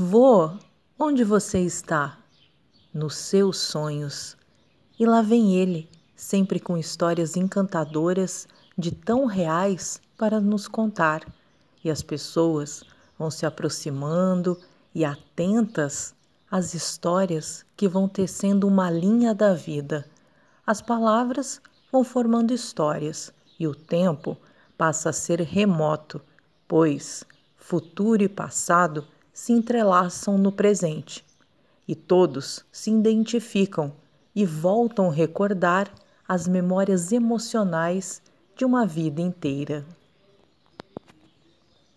Vô, onde você está? Nos seus sonhos. E lá vem ele, sempre com histórias encantadoras de tão reais para nos contar. E as pessoas vão se aproximando e atentas às histórias que vão tecendo uma linha da vida. As palavras vão formando histórias e o tempo passa a ser remoto, pois futuro e passado se entrelaçam no presente e todos se identificam e voltam a recordar as memórias emocionais de uma vida inteira.